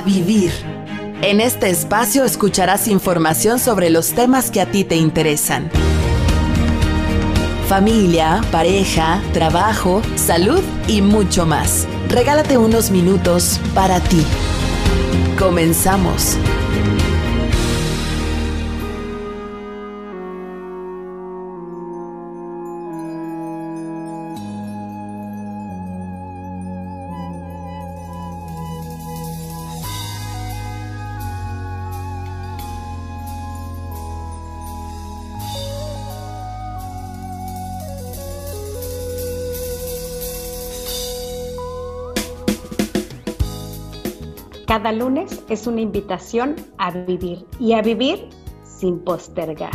vivir. En este espacio escucharás información sobre los temas que a ti te interesan. Familia, pareja, trabajo, salud y mucho más. Regálate unos minutos para ti. Comenzamos. Cada lunes es una invitación a vivir y a vivir sin postergar.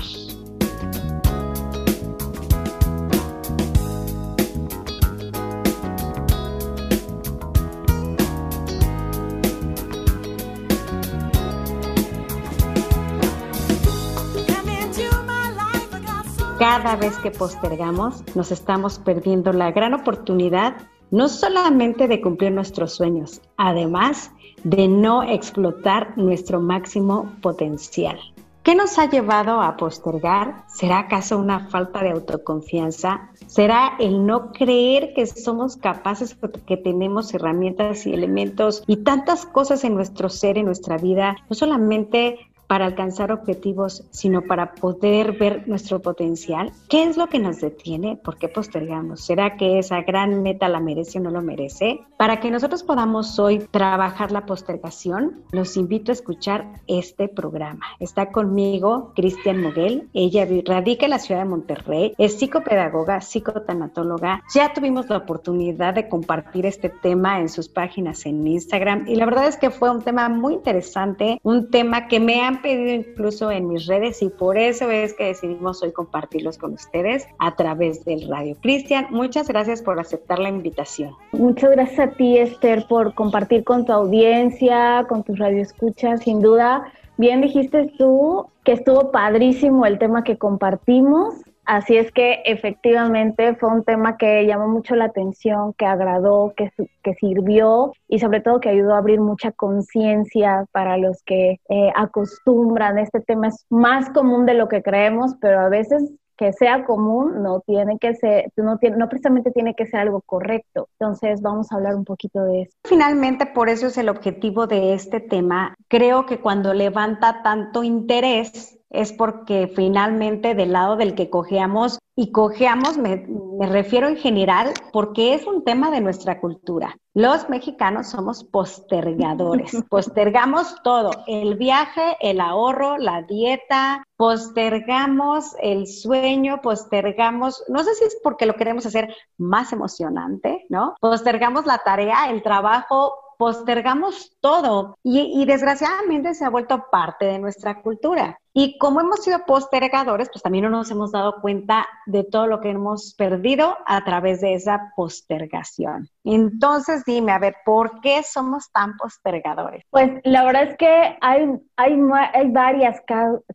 Cada vez que postergamos, nos estamos perdiendo la gran oportunidad no solamente de cumplir nuestros sueños, además de no explotar nuestro máximo potencial. ¿Qué nos ha llevado a postergar? ¿Será acaso una falta de autoconfianza? ¿Será el no creer que somos capaces, que tenemos herramientas y elementos y tantas cosas en nuestro ser, en nuestra vida, no solamente para alcanzar objetivos, sino para poder ver nuestro potencial? ¿Qué es lo que nos detiene? ¿Por qué postergamos? ¿Será que esa gran meta la merece o no lo merece? Para que nosotros podamos hoy trabajar la postergación, los invito a escuchar este programa. Está conmigo Cristian Moguel. Ella radica en la ciudad de Monterrey, es psicopedagoga, psicotanatóloga. Ya tuvimos la oportunidad de compartir este tema en sus páginas en Instagram y la verdad es que fue un tema muy interesante, un tema que me pedido incluso en mis redes y por eso es que decidimos hoy compartirlos con ustedes a través del radio. Cristian, muchas gracias por aceptar la invitación. Muchas gracias a ti, Esther, por compartir con tu audiencia, con tus radioescuchas, sin duda. Bien dijiste tú que estuvo padrísimo el tema que compartimos Así es que efectivamente fue un tema que llamó mucho la atención, que agradó, que, que sirvió y sobre todo que ayudó a abrir mucha conciencia para los que eh, acostumbran. Este tema es más común de lo que creemos, pero a veces que sea común no tiene que ser, no, tiene, no precisamente tiene que ser algo correcto. Entonces vamos a hablar un poquito de eso. Finalmente, por eso es el objetivo de este tema. Creo que cuando levanta tanto interés es porque finalmente del lado del que cojeamos, y cojeamos me, me, refiero en general porque es un tema de nuestra cultura. Los mexicanos somos postergadores, postergamos todo, el viaje, el ahorro, la dieta, postergamos el sueño, postergamos, no sé si es porque lo queremos hacer más emocionante, ¿no? Postergamos la tarea, el trabajo, postergamos todo y, desgraciadamente se ha vuelto parte de nuestra cultura. Y como hemos sido postergadores, pues también no nos hemos dado cuenta de todo lo que hemos perdido a través de esa postergación. Entonces, dime, a ver, ¿por qué somos tan postergadores? Pues la verdad es que hay, hay, hay varias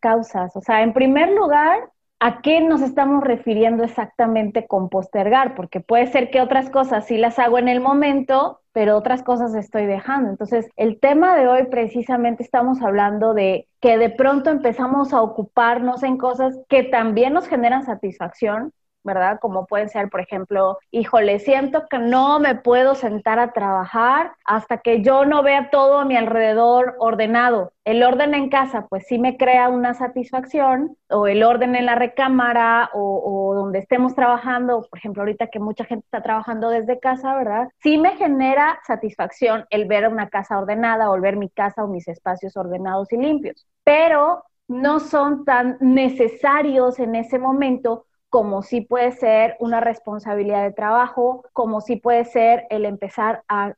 causas. O sea, en primer lugar, ¿a qué nos estamos refiriendo exactamente con postergar? Porque puede ser que otras cosas sí las hago en el momento, pero otras cosas estoy dejando. Entonces, el tema de hoy precisamente estamos hablando de que de pronto empezamos a ocuparnos en cosas que también nos generan satisfacción, ¿verdad? Como puede ser, por ejemplo, híjole, siento que no me puedo sentar a trabajar hasta que yo no vea todo a mi alrededor ordenado. El orden en casa, pues sí me crea una satisfacción, o el orden en la recámara, o, donde estemos trabajando, por ejemplo, ahorita que mucha gente está trabajando desde casa, ¿verdad? Sí me genera satisfacción el ver una casa ordenada, o ver mi casa o mis espacios ordenados y limpios, pero no son tan necesarios en ese momento como sí puede ser una responsabilidad de trabajo, como sí puede ser el empezar a,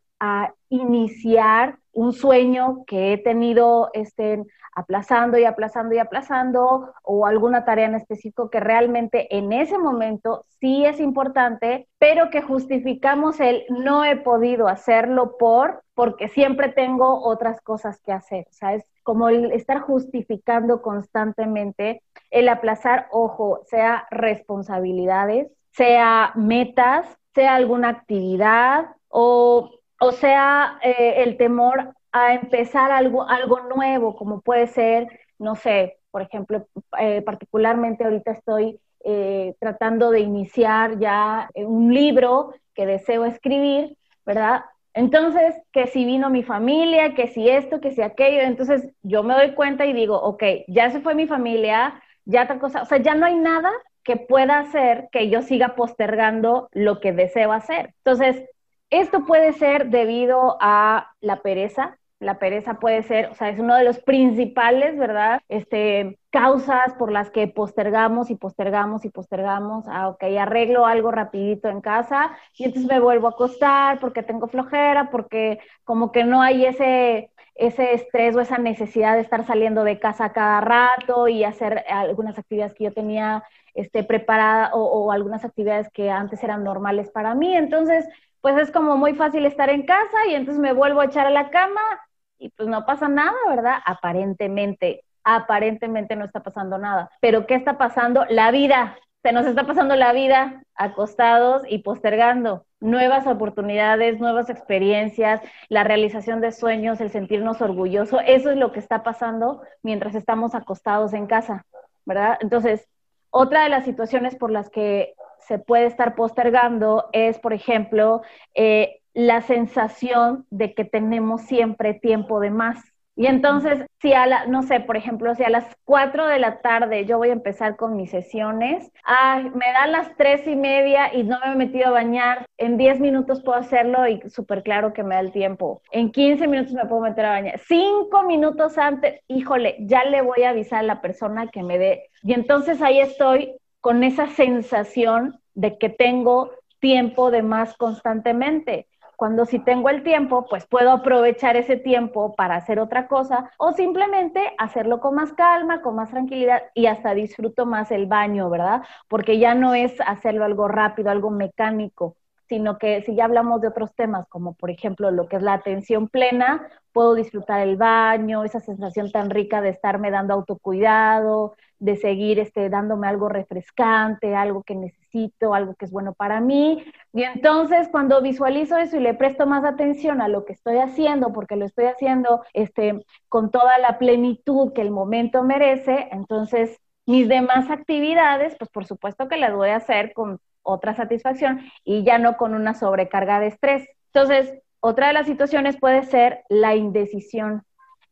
iniciar un sueño que he tenido este, aplazando y aplazando y aplazando, o alguna tarea en específico que realmente en ese momento sí es importante, pero que justificamos el no he podido hacerlo por, porque siempre tengo otras cosas que hacer. O sea, es como el estar justificando constantemente el aplazar, ojo, sea responsabilidades, sea metas, sea alguna actividad o, o sea eh, el temor a empezar algo, algo nuevo, como puede ser, no sé, por ejemplo, eh, particularmente ahorita estoy eh, tratando de iniciar ya un libro que deseo escribir, ¿verdad? Entonces, que si vino mi familia, que si esto, que si aquello, entonces yo me doy cuenta y digo, ok, ya se fue mi familia, ya otra cosa, o sea, ya no hay nada que pueda hacer que yo siga postergando lo que deseo hacer. Entonces, esto puede ser debido a la pereza. La pereza puede ser, o sea, es uno de los principales, ¿verdad? Este, causas por las que postergamos y postergamos y postergamos. Ah, ok, arreglo algo rapidito en casa y entonces me vuelvo a acostar porque tengo flojera, porque como que no hay ese, ese estrés o esa necesidad de estar saliendo de casa cada rato y hacer algunas actividades que yo tenía este, preparada o, algunas actividades que antes eran normales para mí. Entonces, pues es como muy fácil estar en casa y entonces me vuelvo a echar a la cama y pues no pasa nada, ¿verdad? Aparentemente, aparentemente no está pasando nada. Pero ¿qué está pasando? La vida. Se nos está pasando la vida acostados y postergando nuevas oportunidades, nuevas experiencias, la realización de sueños, el sentirnos orgullosos. Eso es lo que está pasando mientras estamos acostados en casa, ¿verdad? Entonces, otra de las situaciones por las que se puede estar postergando es, por ejemplo, eh, la sensación de que tenemos siempre tiempo de más. Y entonces, si a la, no sé, por ejemplo, si a las 4 de la tarde yo voy a empezar con mis sesiones, ay, me dan las tres y media y no me he metido a bañar, en 10 minutos puedo hacerlo y súper claro que me da el tiempo. En 15 minutos me puedo meter a bañar. Cinco minutos antes, híjole, ya le voy a avisar a la persona que me dé. Y entonces ahí estoy con esa sensación de que tengo tiempo de más constantemente cuando si tengo el tiempo, pues puedo aprovechar ese tiempo para hacer otra cosa o simplemente hacerlo con más calma, con más tranquilidad y hasta disfruto más el baño, ¿verdad? Porque ya no es hacerlo algo rápido, algo mecánico, sino que si ya hablamos de otros temas, como por ejemplo lo que es la atención plena, puedo disfrutar el baño, esa sensación tan rica de estarme dando autocuidado, de seguir este, dándome algo refrescante, algo que necesito, algo que es bueno para mí. Y entonces cuando visualizo eso y le presto más atención a lo que estoy haciendo, porque lo estoy haciendo este, con toda la plenitud que el momento merece, entonces mis demás actividades, pues por supuesto que las voy a hacer con otra satisfacción y ya no con una sobrecarga de estrés. Entonces, otra de las situaciones puede ser la indecisión.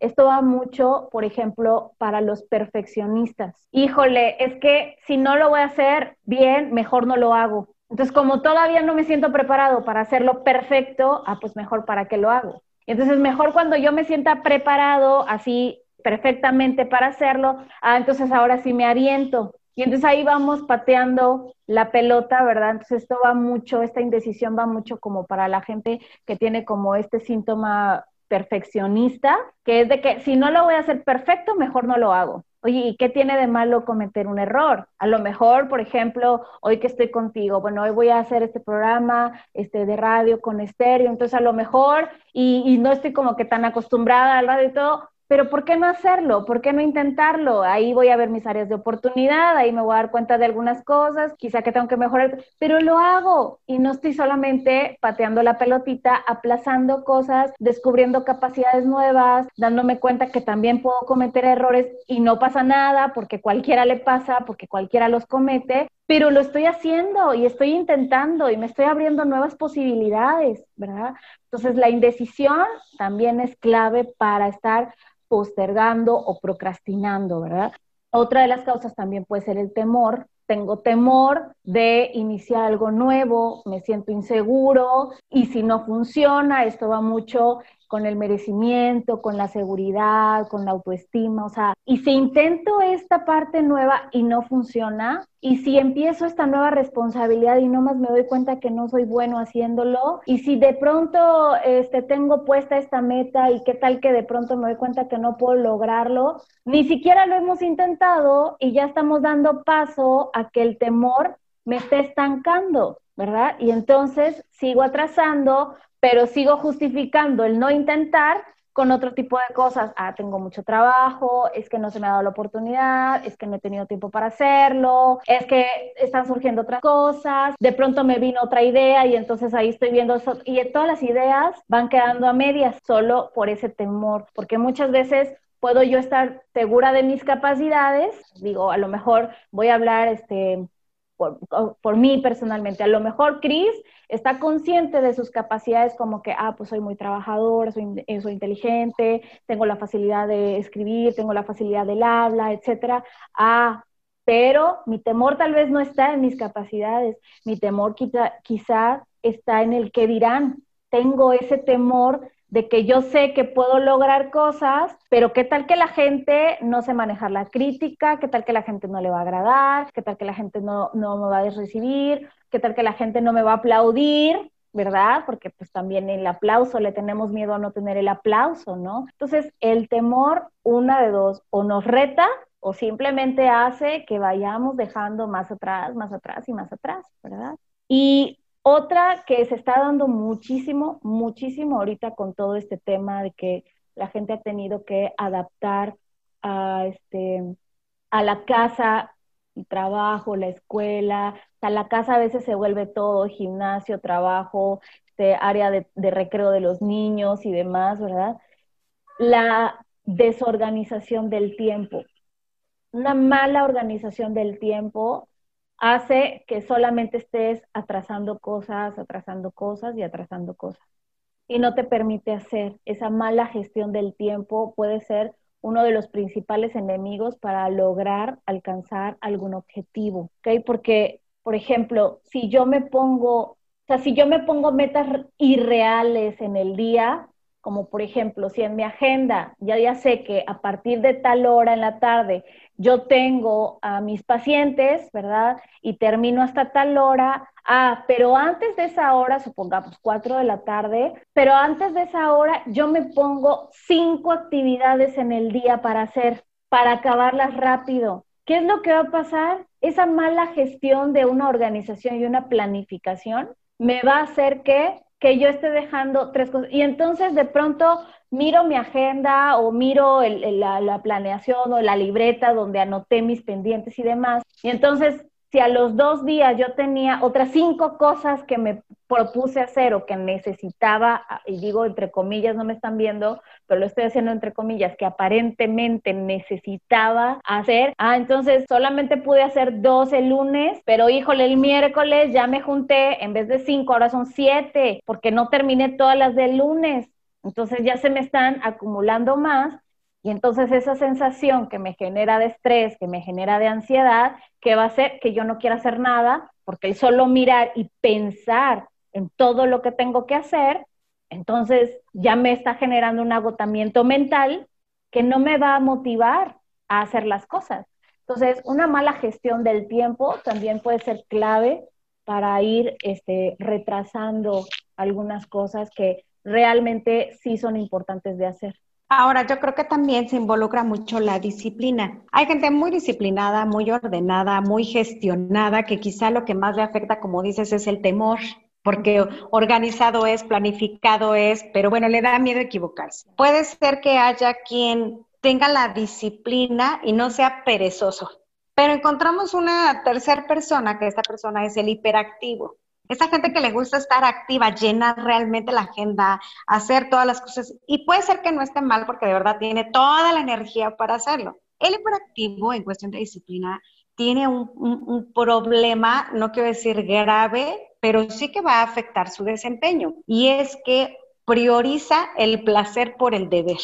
Esto va mucho, por ejemplo, para los perfeccionistas. Híjole, es que si no lo voy a hacer bien, mejor no lo hago. Entonces, como todavía no me siento preparado para hacerlo perfecto, ah, pues mejor para qué lo hago. Entonces, mejor cuando yo me sienta preparado así perfectamente para hacerlo, ah, entonces ahora sí me aviento. Y entonces ahí vamos pateando la pelota, ¿verdad? Entonces esto va mucho, esta indecisión va mucho como para la gente que tiene como este síntoma perfeccionista, que es de que si no lo voy a hacer perfecto, mejor no lo hago. Oye, ¿y qué tiene de malo cometer un error? A lo mejor, por ejemplo, hoy que estoy contigo, bueno, hoy voy a hacer este programa este, de radio con estéreo, entonces a lo mejor, y, y no estoy como que tan acostumbrada al radio y todo, pero ¿por qué no hacerlo? ¿Por qué no intentarlo? Ahí voy a ver mis áreas de oportunidad, ahí me voy a dar cuenta de algunas cosas, quizá que tengo que mejorar, pero lo hago y no estoy solamente pateando la pelotita, aplazando cosas, descubriendo capacidades nuevas, dándome cuenta que también puedo cometer errores y no pasa nada porque cualquiera le pasa, porque cualquiera los comete, pero lo estoy haciendo y estoy intentando y me estoy abriendo nuevas posibilidades, ¿verdad? Entonces la indecisión también es clave para estar postergando o procrastinando, ¿verdad? Otra de las causas también puede ser el temor. Tengo temor de iniciar algo nuevo, me siento inseguro y si no funciona, esto va mucho con el merecimiento, con la seguridad, con la autoestima, o sea, y si intento esta parte nueva y no funciona, y si empiezo esta nueva responsabilidad y no más me doy cuenta que no soy bueno haciéndolo, y si de pronto este, tengo puesta esta meta y qué tal que de pronto me doy cuenta que no puedo lograrlo, ni siquiera lo hemos intentado y ya estamos dando paso a que el temor me esté estancando, ¿verdad? Y entonces sigo atrasando, pero sigo justificando el no intentar con otro tipo de cosas. Ah, tengo mucho trabajo, es que no se me ha dado la oportunidad, es que no he tenido tiempo para hacerlo, es que están surgiendo otras cosas, de pronto me vino otra idea y entonces ahí estoy viendo eso. Y todas las ideas van quedando a medias solo por ese temor, porque muchas veces puedo yo estar segura de mis capacidades, digo, a lo mejor voy a hablar este, por, por, mí personalmente. A lo mejor Chris está consciente de sus capacidades como que, ah, pues soy muy trabajador, soy, eh, soy inteligente, tengo la facilidad de escribir, tengo la facilidad del habla, etcétera. Ah, pero mi temor tal vez no está en mis capacidades, mi temor quizá, quizá está en el que dirán. Tengo ese temor de que yo sé que puedo lograr cosas, pero qué tal que la gente no se manejar la crítica, qué tal que la gente no le va a agradar, qué tal que la gente no, no me va a recibir, qué tal que la gente no me va a aplaudir, ¿verdad? Porque pues también el aplauso, le tenemos miedo a no tener el aplauso, ¿no? Entonces, el temor, una de dos, o nos reta o simplemente hace que vayamos dejando más atrás, más atrás y más atrás, ¿verdad? Y otra que se está dando muchísimo, muchísimo ahorita con todo este tema de que la gente ha tenido que adaptar a, este, a la casa, el trabajo, la escuela. O sea, la casa a veces se vuelve todo, gimnasio, trabajo, este, área de, de recreo de los niños y demás, ¿verdad? La desorganización del tiempo. Una mala organización del tiempo hace que solamente estés atrasando cosas, atrasando cosas y atrasando cosas. Y no te permite hacer. Esa mala gestión del tiempo puede ser uno de los principales enemigos para lograr alcanzar algún objetivo, ¿ok? Porque, por ejemplo, si yo me pongo, o sea, si yo me pongo metas irreales en el día, como por ejemplo, si en mi agenda ya ya sé que a partir de tal hora en la tarde yo tengo a mis pacientes, ¿verdad? Y termino hasta tal hora. Ah, pero antes de esa hora, supongamos cuatro de la tarde, pero antes de esa hora yo me pongo cinco actividades en el día para hacer, para acabarlas rápido. ¿Qué es lo que va a pasar? Esa mala gestión de una organización y una planificación me va a hacer que que yo esté dejando tres cosas. Y entonces de pronto miro mi agenda o miro la, planeación o la libreta donde anoté mis pendientes y demás. Y entonces, si a los dos días yo tenía otras cinco cosas que me propuse hacer o que necesitaba, y digo entre comillas, no me están viendo, pero lo estoy haciendo entre comillas, que aparentemente necesitaba hacer, ah, entonces solamente pude hacer dos el lunes, pero híjole, el miércoles ya me junté, en vez de cinco, ahora son siete, porque no terminé todas las del lunes. Entonces ya se me están acumulando más y entonces esa sensación que me genera de estrés, que me genera de ansiedad, que va a hacer que yo no quiera hacer nada, porque solo mirar y pensar en todo lo que tengo que hacer, entonces ya me está generando un agotamiento mental que no me va a motivar a hacer las cosas. Entonces, una mala gestión del tiempo también puede ser clave para ir este, retrasando algunas cosas que realmente sí son importantes de hacer. Ahora, yo creo que también se involucra mucho la disciplina. Hay gente muy disciplinada, muy ordenada, muy gestionada, que quizá lo que más le afecta, como dices, es el temor, porque organizado es, planificado es, pero bueno, le da miedo equivocarse. Puede ser que haya quien tenga la disciplina y no sea perezoso, pero encontramos una tercera persona, que esta persona es el hiperactivo. Esa gente que le gusta estar activa, llena realmente la agenda, hacer todas las cosas. Y puede ser que no esté mal porque de verdad tiene toda la energía para hacerlo. El hiperactivo en cuestión de disciplina tiene un, un, problema, no quiero decir grave, pero sí que va a afectar su desempeño. Y es que prioriza el placer por el deber.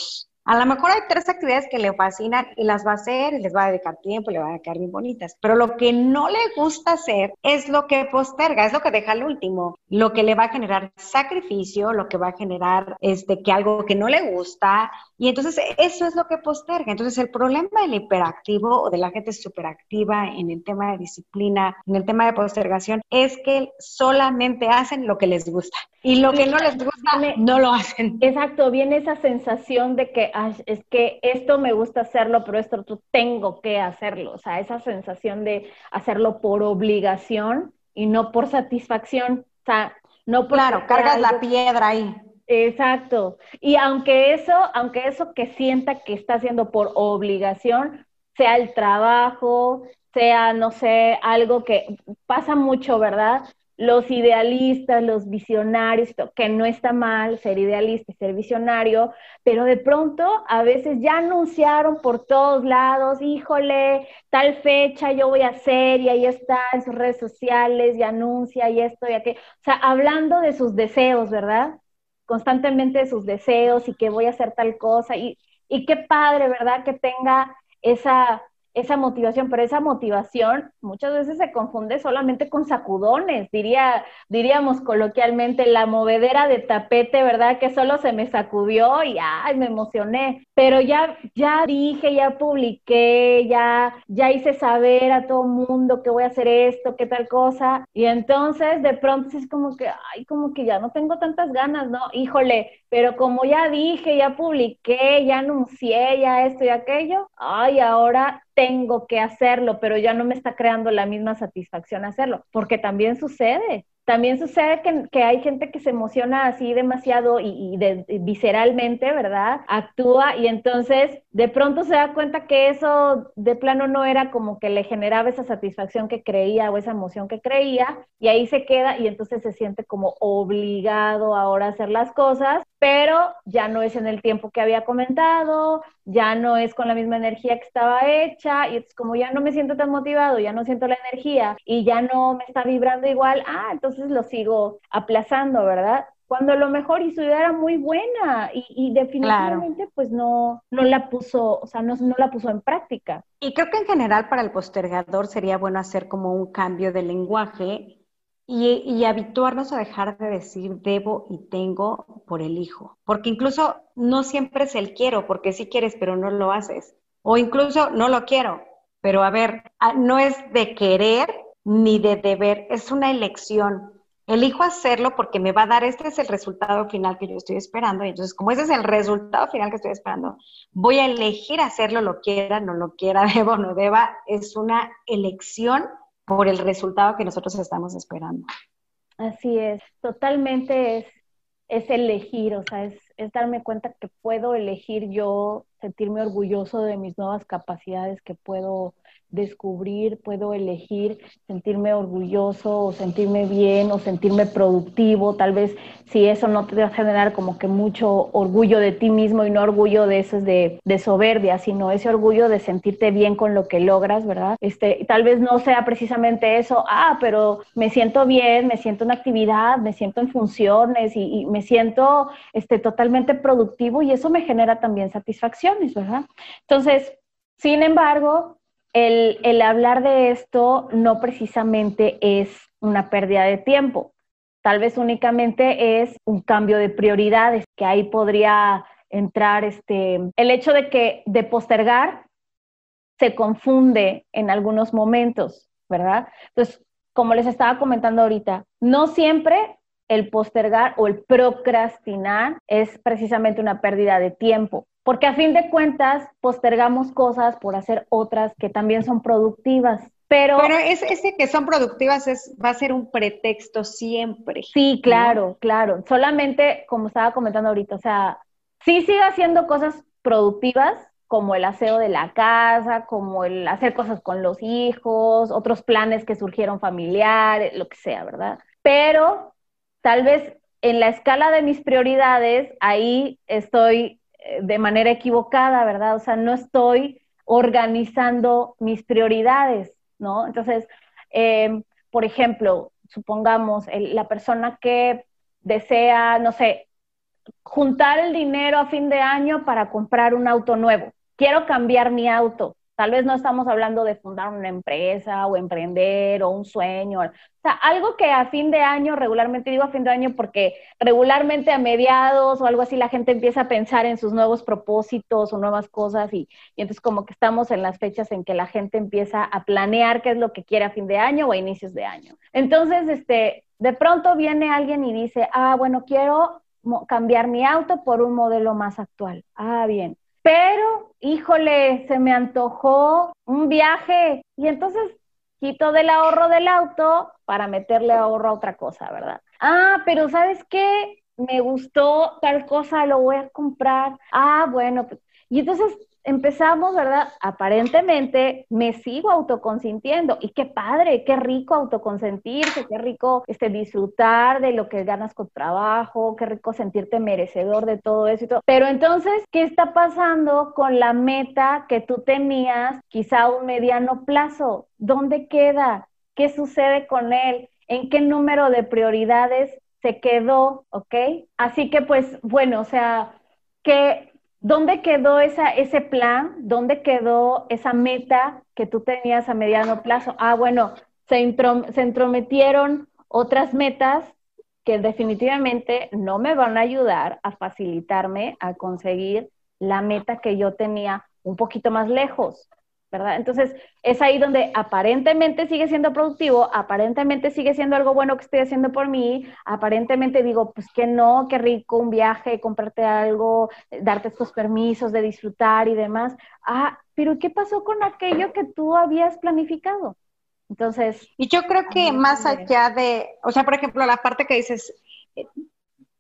A lo mejor hay tres actividades que le fascinan y las va a hacer y les va a dedicar tiempo y le van a quedar bien bonitas. Pero lo que no le gusta hacer es lo que posterga, es lo que deja al último, lo que le va a generar sacrificio, lo que va a generar este, que algo que no le gusta. Y entonces eso es lo que posterga. Entonces el problema del hiperactivo o de la gente superactiva en el tema de disciplina, en el tema de postergación, es que solamente hacen lo que les gusta. Y lo que no les gusta, no lo hacen. Exacto, viene esa sensación de que es que esto me gusta hacerlo, pero esto tú tengo que hacerlo. O sea, esa sensación de hacerlo por obligación y no por satisfacción. O sea, no por Claro, cargas la piedra ahí. Exacto. Y aunque eso, aunque eso que sienta que está haciendo por obligación, sea el trabajo, sea, no sé, algo que pasa mucho, ¿verdad? Los idealistas, los visionarios, que no está mal ser idealista y ser visionario, pero de pronto a veces ya anunciaron por todos lados, híjole, tal fecha yo voy a hacer y ahí está en sus redes sociales y anuncia y esto y aquello. O sea, hablando de sus deseos, ¿verdad? Constantemente de sus deseos y que voy a hacer tal cosa y, y qué padre, ¿verdad? Que tenga esa esa motivación, pero esa motivación muchas veces se confunde solamente con sacudones, diría, diríamos coloquialmente, la movedera de tapete, ¿verdad? Que solo se me sacudió y ay, me emocioné, pero ya, ya dije, ya publiqué, ya, ya hice saber a todo mundo que voy a hacer esto, qué tal cosa, y entonces de pronto es como que, ay, como que ya no tengo tantas ganas, ¿no? Híjole, pero como ya dije, ya publiqué, ya anuncié, ya esto y aquello, ay, ahora tengo que hacerlo, pero ya no me está creando la misma satisfacción hacerlo, porque también sucede. También sucede que, hay gente que se emociona así demasiado y, visceralmente, ¿verdad? Actúa y entonces de pronto se da cuenta que eso de plano no era como que le generaba esa satisfacción que creía o esa emoción que creía y ahí se queda y entonces se siente como obligado ahora a hacer las cosas, pero ya no es en el tiempo que había comentado, ya no es con la misma energía que estaba hecha y es como ya no me siento tan motivado, ya no siento la energía y ya no me está vibrando igual, ah, entonces lo sigo aplazando, ¿verdad? Cuando a lo mejor y su idea era muy buena y, definitivamente pues no, no la puso, o sea, no, no la puso en práctica. Y creo que en general para el postergador sería bueno hacer como un cambio de lenguaje y, y, habituarnos a dejar de decir debo y tengo por el hijo. Porque incluso no siempre es el quiero, porque sí quieres, pero no lo haces. O incluso no lo quiero, pero a ver, ah, no es de querer ni de deber, es una elección. Elijo hacerlo porque me va a dar, este es el resultado final que yo estoy esperando. Y entonces, como ese es el resultado final que estoy esperando, voy a elegir hacerlo, lo quiera, no lo quiera, debo, no deba. Es una elección por el resultado que nosotros estamos esperando. Así es, totalmente es, es elegir, o sea, es, es darme cuenta que puedo elegir yo sentirme orgulloso de mis nuevas capacidades que puedo descubrir, puedo elegir sentirme orgulloso o sentirme bien o sentirme productivo. Tal vez si eso no te va a generar como que mucho orgullo de ti mismo y no orgullo de eso de, soberbia, sino ese orgullo de sentirte bien con lo que logras, ¿verdad? Este, tal vez no sea precisamente eso, ah, pero me siento bien, me siento en actividad, me siento en funciones y, y me siento este, totalmente productivo y eso me genera también satisfacciones, ¿verdad? Entonces, sin embargo, el, hablar de esto no precisamente es una pérdida de tiempo, tal vez únicamente es un cambio de prioridades, que ahí podría entrar este, el hecho de que de postergar se confunde en algunos momentos, ¿verdad? Entonces, como les estaba comentando ahorita, no siempre el postergar o el procrastinar es precisamente una pérdida de tiempo. Porque a fin de cuentas postergamos cosas por hacer otras que también son productivas. Pero, pero ese que son productivas es, va a ser un pretexto siempre. Sí, claro, claro. Solamente, como estaba comentando ahorita, o sea, sí sigue haciendo cosas productivas, como el aseo de la casa, como el hacer cosas con los hijos, otros planes que surgieron familiares, lo que sea, ¿verdad? Pero tal vez en la escala de mis prioridades, ahí estoy de manera equivocada, ¿verdad? O sea, no estoy organizando mis prioridades, ¿no? Entonces, eh, por ejemplo, supongamos la persona que desea, no sé, juntar el dinero a fin de año para comprar un auto nuevo. Quiero cambiar mi auto. Tal vez no estamos hablando de fundar una empresa o emprender o un sueño. O sea, algo que a fin de año, regularmente digo a fin de año porque regularmente a mediados o algo así la gente empieza a pensar en sus nuevos propósitos o nuevas cosas y, y entonces como que estamos en las fechas en que la gente empieza a planear qué es lo que quiere a fin de año o a inicios de año. Entonces, este, de pronto viene alguien y dice, ah, bueno, quiero cambiar mi auto por un modelo más actual. Ah, bien pero, híjole, se me antojó un viaje y entonces quito del ahorro del auto para meterle ahorro a otra cosa, ¿verdad? Ah, pero ¿sabes qué? me gustó tal cosa, lo voy a comprar. Ah, bueno, pues, y entonces empezamos, ¿verdad? Aparentemente me sigo autoconsintiendo y qué padre, qué rico autoconsentirse, qué rico este, disfrutar de lo que ganas con trabajo, qué rico sentirte merecedor de todo eso y todo. Pero entonces, ¿qué está pasando con la meta que tú tenías quizá a un mediano plazo? ¿Dónde queda? ¿Qué sucede con él? ¿En qué número de prioridades se quedó? ¿Ok? Así que pues, bueno, o sea, que ¿Dónde quedó ese plan? ¿Dónde quedó esa meta que tú tenías a mediano plazo? Ah, bueno, se, se entrometieron otras metas que definitivamente no me van a ayudar a facilitarme a conseguir la meta que yo tenía un poquito más lejos. ¿Verdad? Entonces, es ahí donde aparentemente sigue siendo productivo, aparentemente sigue siendo algo bueno que estoy haciendo por mí, aparentemente digo, pues que no, qué rico un viaje, comprarte algo, darte estos permisos de disfrutar y demás. Ah, pero ¿qué pasó con aquello que tú habías planificado? Entonces... Y yo creo que más allá de, o sea, por ejemplo, la parte que dices, eh,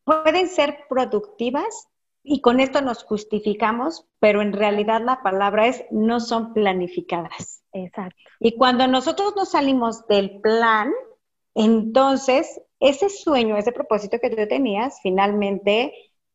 pueden ser productivas y con esto nos justificamos, pero en realidad la palabra es no son planificadas. Exacto. Y cuando nosotros nos salimos del plan, entonces ese sueño, ese propósito que tú tenías, finalmente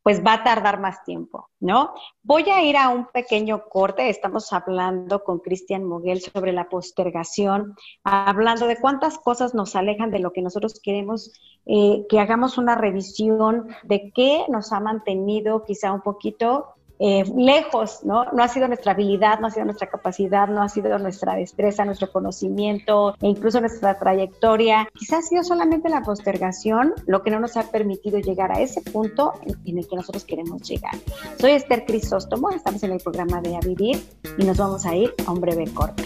pues va a tardar más tiempo, ¿no? Voy a ir a un pequeño corte, estamos hablando con Cristian Moguel sobre la postergación, hablando de cuántas cosas nos alejan de lo que nosotros queremos, eh, que hagamos una revisión de qué nos ha mantenido quizá un poquito eh, lejos, ¿no? No ha sido nuestra habilidad, no ha sido nuestra capacidad, no ha sido nuestra destreza, nuestro conocimiento e incluso nuestra trayectoria. Quizás ha sido solamente la postergación lo que no nos ha permitido llegar a ese punto en, el que nosotros queremos llegar. Soy Esther Crisóstomo, estamos en el programa de A Vivir y nos vamos a ir a un breve corte.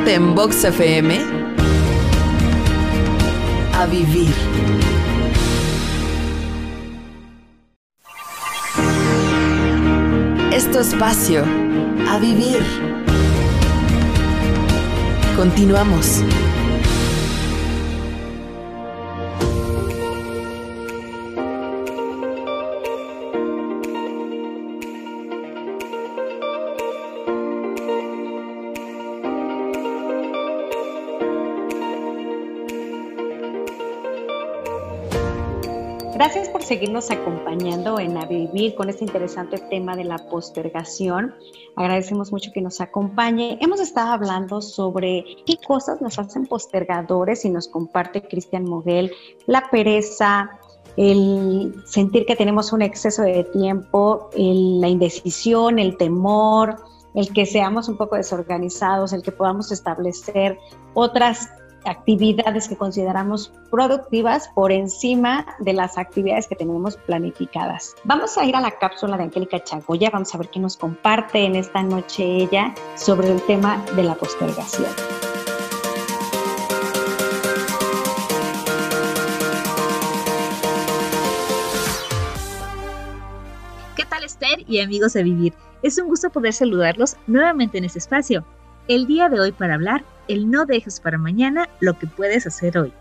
Quédate en Box FM a vivir. Esto espacio a vivir. Continuamos. Gracias por seguirnos acompañando en A Vivir con este interesante tema de la postergación. Agradecemos mucho que nos acompañe. Hemos estado hablando sobre qué cosas nos hacen postergadores y nos comparte Cristian Moguel, la pereza, el sentir que tenemos un exceso de tiempo, la indecisión, el temor, el que seamos un poco desorganizados, el que podamos establecer otras actividades que consideramos productivas por encima de las actividades que tenemos planificadas. Vamos a ir a la cápsula de Angélica Chagoya, vamos a ver qué nos comparte en esta noche ella sobre el tema de la postergación. ¿Qué tal Esther y amigos de Vivir? Es un gusto poder saludarlos nuevamente en este espacio. El día de hoy para hablar el no dejes para mañana lo que puedes hacer hoy.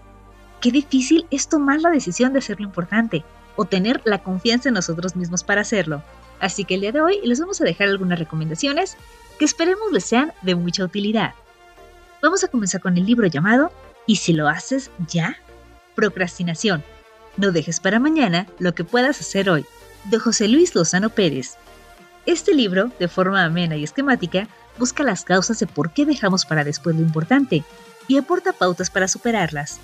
Qué difícil es tomar la decisión de hacer lo importante o tener la confianza en nosotros mismos para hacerlo. Así que el día de hoy les vamos a dejar algunas recomendaciones que esperemos les sean de mucha utilidad. Vamos a comenzar con el libro llamado ¿Y si lo haces ya? Procrastinación. No dejes para mañana lo que puedas hacer hoy, de José Luis Lozano Pérez. Este libro, de forma amena y esquemática, busca las causas de por qué dejamos para después lo importante y aporta pautas para superarlas.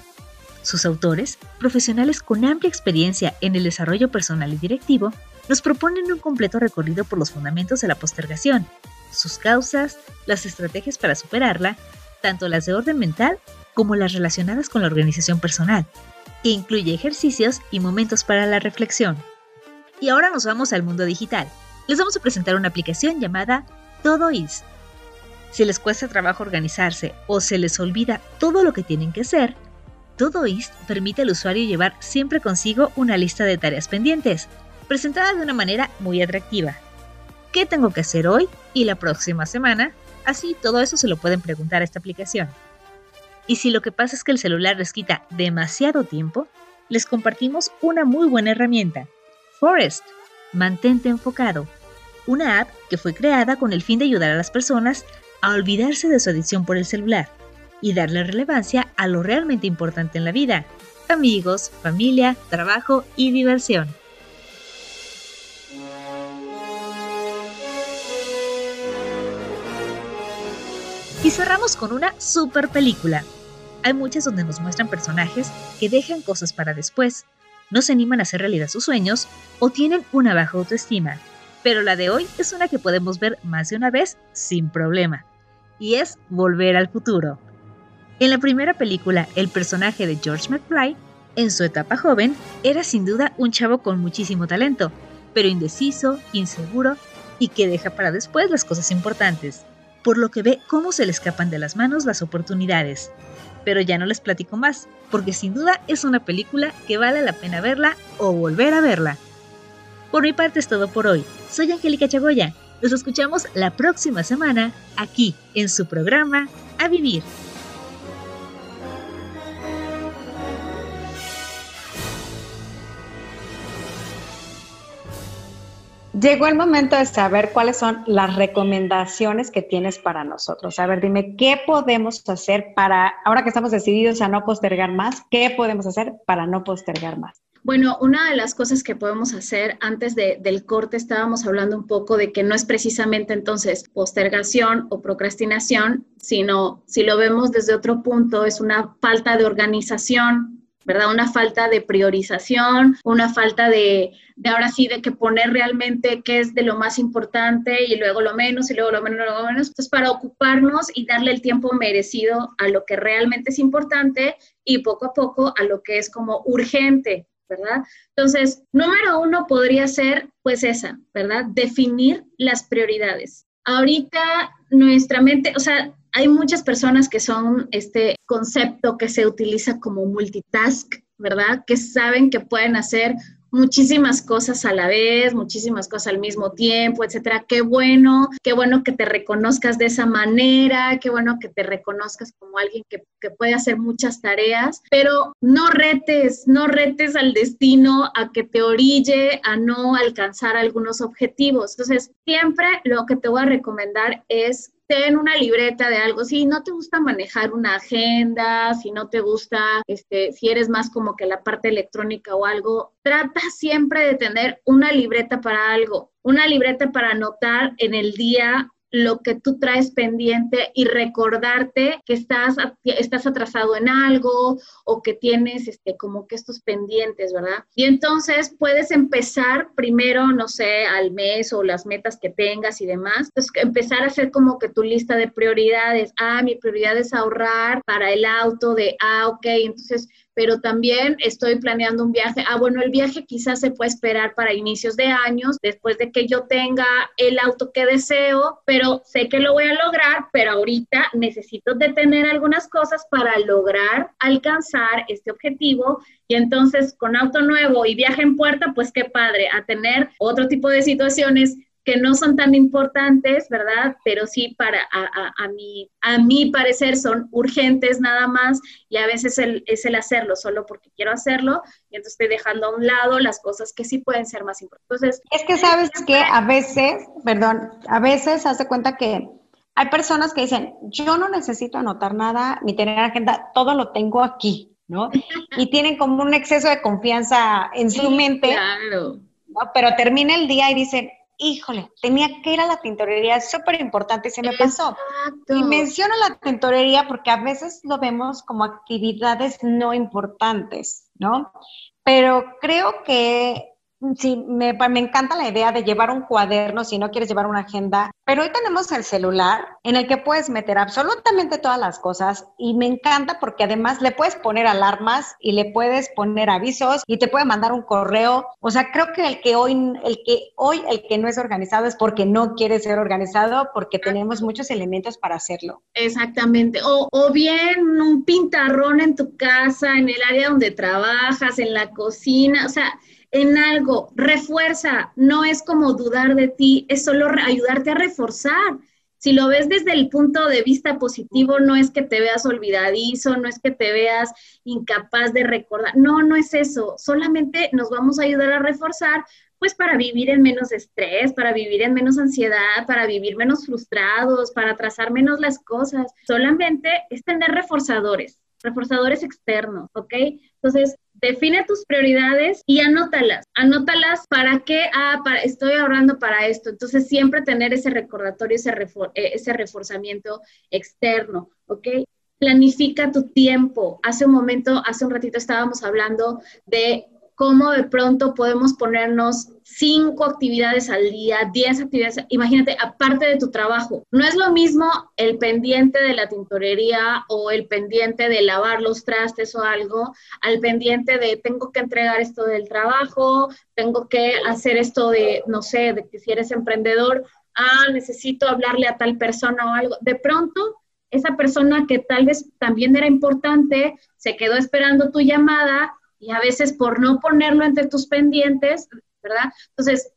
Sus autores, profesionales con amplia experiencia en el desarrollo personal y directivo, nos proponen un completo recorrido por los fundamentos de la postergación, sus causas, las estrategias para superarla, tanto las de orden mental como las relacionadas con la organización personal, e incluye ejercicios y momentos para la reflexión. Y ahora nos vamos al mundo digital. Les vamos a presentar una aplicación llamada Todo Is Si les cuesta trabajo organizarse o se les olvida todo lo que tienen que hacer, Todoist permite al usuario llevar siempre consigo una lista de tareas pendientes, presentada de una manera muy atractiva. ¿Qué tengo que hacer hoy y la próxima semana? Así todo eso se lo pueden preguntar a esta aplicación. Y si lo que pasa es que el celular les quita demasiado tiempo, les compartimos una muy buena herramienta, Forest, Mantente enfocado, una app que fue creada con el fin de ayudar a las personas a olvidarse de su adicción por el celular y darle relevancia a lo realmente importante en la vida, amigos, familia, trabajo y diversión. Y cerramos con una super película. Hay muchas donde nos muestran personajes que dejan cosas para después, no se animan a hacer realidad sus sueños o tienen una baja autoestima. Pero la de hoy es una que podemos ver más de una vez sin problema. Y es Volver al futuro. En la primera película, el personaje de George McFly, en su etapa joven, era sin duda un chavo con muchísimo talento, pero indeciso, inseguro y que deja para después las cosas importantes, por lo que ve cómo se le escapan de las manos las oportunidades. Pero ya no les platico más, porque sin duda es una película que vale la pena verla o volver a verla. Por mi parte es todo por hoy. Soy Angélica Chagoya. Nos escuchamos la próxima semana aquí en su programa A Vivir. Llegó el momento de saber cuáles son las recomendaciones que tienes para nosotros. A ver, dime, ¿qué podemos hacer para, ahora que estamos decididos a no postergar más, qué podemos hacer para no postergar más? Bueno, una de las cosas que podemos hacer antes del corte estábamos hablando un poco de que no es precisamente entonces postergación o procrastinación, sino si lo vemos desde otro punto, es una falta de organización, ¿verdad? Una falta de priorización, una falta de, de ahora sí, de que poner realmente qué es de lo más importante y luego lo menos y luego lo menos, luego lo menos. Entonces, para ocuparnos y darle el tiempo merecido a lo que realmente es importante y poco a poco a lo que es como urgente, ¿verdad? Entonces, número uno podría ser pues esa, ¿verdad? Definir las prioridades. Ahorita nuestra mente, o sea, hay muchas personas que son este concepto que se utiliza como multitask, ¿verdad? Que saben que pueden hacer muchísimas cosas a la vez, muchísimas cosas al mismo tiempo, etcétera. Qué bueno, qué bueno que te reconozcas de esa manera, qué bueno que te reconozcas como alguien que, que, puede hacer muchas tareas, pero no retes, no retes al destino a que te orille a no alcanzar algunos objetivos. Entonces, siempre lo que te voy a recomendar es ten una libreta de algo. Si no te gusta manejar una agenda, si no te gusta, este, si eres más como que la parte electrónica o algo, trata siempre de tener una libreta para algo, una libreta para anotar en el día lo que tú traes pendiente y recordarte que estás, estás atrasado en algo o que tienes este, como que estos pendientes, ¿verdad? Y entonces puedes empezar primero, no sé, al mes o las metas que tengas y demás. Entonces, empezar a hacer como que tu lista de prioridades. Ah, mi prioridad es ahorrar para el auto de, ah, ok, entonces pero también estoy planeando un viaje. Ah, bueno, el viaje quizás se puede esperar para inicios de años, después de que yo tenga el auto que deseo, pero sé que lo voy a lograr, pero ahorita necesito detener algunas cosas para lograr alcanzar este objetivo. Y entonces con auto nuevo y viaje en puerta, pues qué padre, a tener otro tipo de situaciones que no son tan importantes, ¿verdad? Pero sí para, a, a, mi, a mi parecer son urgentes nada más y a veces el, es el hacerlo solo porque quiero hacerlo y entonces estoy dejando a un lado las cosas que sí pueden ser más importantes. es que sabes que a veces, perdón, a veces hace cuenta que hay personas que dicen, yo no necesito anotar nada ni tener agenda, todo lo tengo aquí, ¿no? y tienen como un exceso de confianza en su mente. Claro. ¿no? Pero termina el día y dicen, híjole, tenía que ir a la tintorería, es súper importante se me pasó. Y menciono la tintorería porque a veces lo vemos como actividades no importantes, ¿no? Pero creo que sí, me, me, encanta la idea de llevar un cuaderno si no quieres llevar una agenda, pero hoy tenemos el celular en el que puedes meter absolutamente todas las cosas y me encanta porque además le puedes poner alarmas y le puedes poner avisos y te puede mandar un correo. O sea, creo que el que hoy, el que hoy, el que no es organizado es porque no quiere ser organizado, porque tenemos muchos elementos para hacerlo. Exactamente. O, o bien un pintarrón en tu casa, en el área donde trabajas, en la cocina, o sea, en algo, refuerza, no es como dudar de ti, es solo ayudarte a reforzar. Si lo ves desde el punto de vista positivo, no es que te veas olvidadizo, no es que te veas incapaz de recordar, no, no es eso, solamente nos vamos a ayudar a reforzar, pues para vivir en menos estrés, para vivir en menos ansiedad, para vivir menos frustrados, para trazar menos las cosas, solamente es tener reforzadores, reforzadores externos, ¿ok? Entonces, define tus prioridades y anótalas. Anótalas para qué, ah, estoy ahorrando para esto. Entonces, siempre tener ese recordatorio, ese, eh, ese reforzamiento externo, ¿ok? Planifica tu tiempo. Hace un momento, hace un ratito estábamos hablando de cómo de pronto podemos ponernos cinco actividades al día, diez actividades, imagínate, aparte de tu trabajo. No es lo mismo el pendiente de la tintorería o el pendiente de lavar los trastes o algo, al pendiente de tengo que entregar esto del trabajo, tengo que hacer esto de, no sé, de que si eres emprendedor, ah, necesito hablarle a tal persona o algo. De pronto, esa persona que tal vez también era importante, se quedó esperando tu llamada y a veces por no ponerlo entre tus pendientes, ¿verdad? Entonces,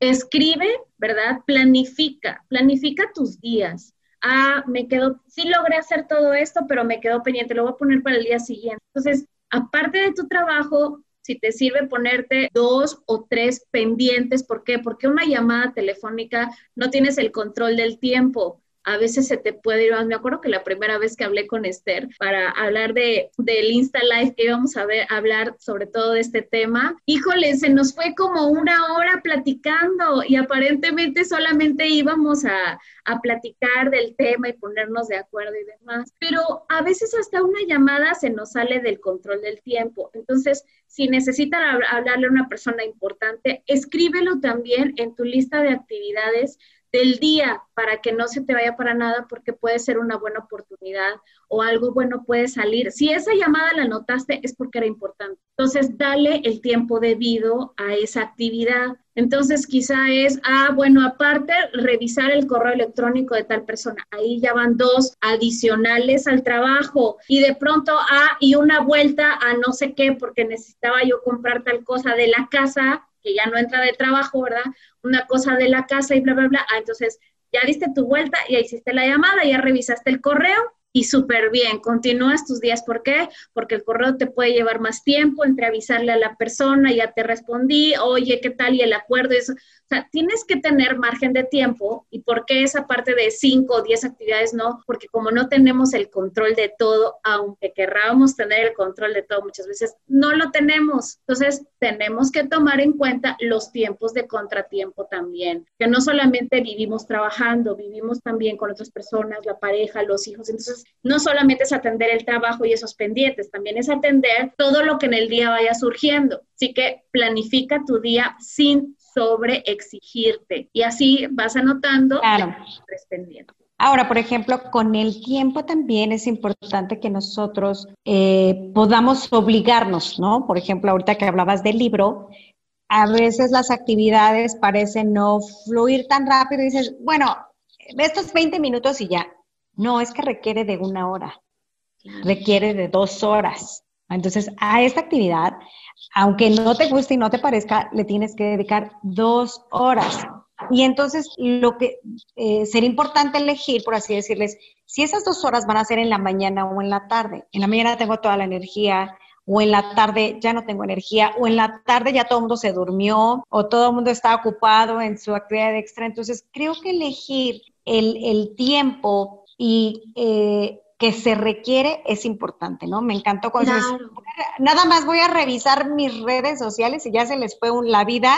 escribe, ¿verdad? Planifica, planifica tus días. Ah, me quedo, sí logré hacer todo esto, pero me quedó pendiente, lo voy a poner para el día siguiente. Entonces, aparte de tu trabajo, si te sirve ponerte dos o tres pendientes, ¿por qué? Porque una llamada telefónica no tienes el control del tiempo a veces se te puede ir. Me acuerdo que la primera vez que hablé con Esther para hablar de, del Insta Live que íbamos a ver, hablar sobre todo de este tema, híjole, se nos fue como una hora platicando y aparentemente solamente íbamos a, a platicar del tema y ponernos de acuerdo y demás. Pero a veces hasta una llamada se nos sale del control del tiempo. Entonces, si necesitan hablarle a una persona importante, escríbelo también en tu lista de actividades del día para que no se te vaya para nada porque puede ser una buena oportunidad o algo bueno puede salir. Si esa llamada la notaste es porque era importante. Entonces, dale el tiempo debido a esa actividad. Entonces, quizá es, ah, bueno, aparte, revisar el correo electrónico de tal persona. Ahí ya van dos adicionales al trabajo. Y de pronto, ah, y una vuelta a no sé qué, porque necesitaba yo comprar tal cosa de la casa que ya no entra de trabajo, ¿verdad? Una cosa de la casa y bla, bla, bla. Ah, entonces ya diste tu vuelta, ya hiciste la llamada, ya revisaste el correo y súper bien, continúas tus días. ¿Por qué? Porque el correo te puede llevar más tiempo entre avisarle a la persona, ya te respondí, oye, ¿qué tal? Y el acuerdo, eso. O sea, tienes que tener margen de tiempo. ¿Y por qué esa parte de cinco o diez actividades no? Porque como no tenemos el control de todo, aunque querrábamos tener el control de todo muchas veces, no lo tenemos. Entonces, tenemos que tomar en cuenta los tiempos de contratiempo también, que no solamente vivimos trabajando, vivimos también con otras personas, la pareja, los hijos. Entonces, no solamente es atender el trabajo y esos pendientes, también es atender todo lo que en el día vaya surgiendo. Así que planifica tu día sin sobre exigirte y así vas anotando claro. Ahora, por ejemplo, con el tiempo también es importante que nosotros eh, podamos obligarnos, ¿no? Por ejemplo, ahorita que hablabas del libro, a veces las actividades parecen no fluir tan rápido y dices, bueno, estos 20 minutos y ya. No, es que requiere de una hora, requiere de dos horas. Entonces, a esta actividad, aunque no te guste y no te parezca, le tienes que dedicar dos horas. Y entonces, lo que eh, sería importante elegir, por así decirles, si esas dos horas van a ser en la mañana o en la tarde. En la mañana tengo toda la energía, o en la tarde ya no tengo energía, o en la tarde ya todo el mundo se durmió, o todo el mundo está ocupado en su actividad extra. Entonces, creo que elegir el, tiempo y eh, que se requiere es importante, ¿no? Me encantó cuando nada más voy a revisar mis redes sociales y ya se les fue la vida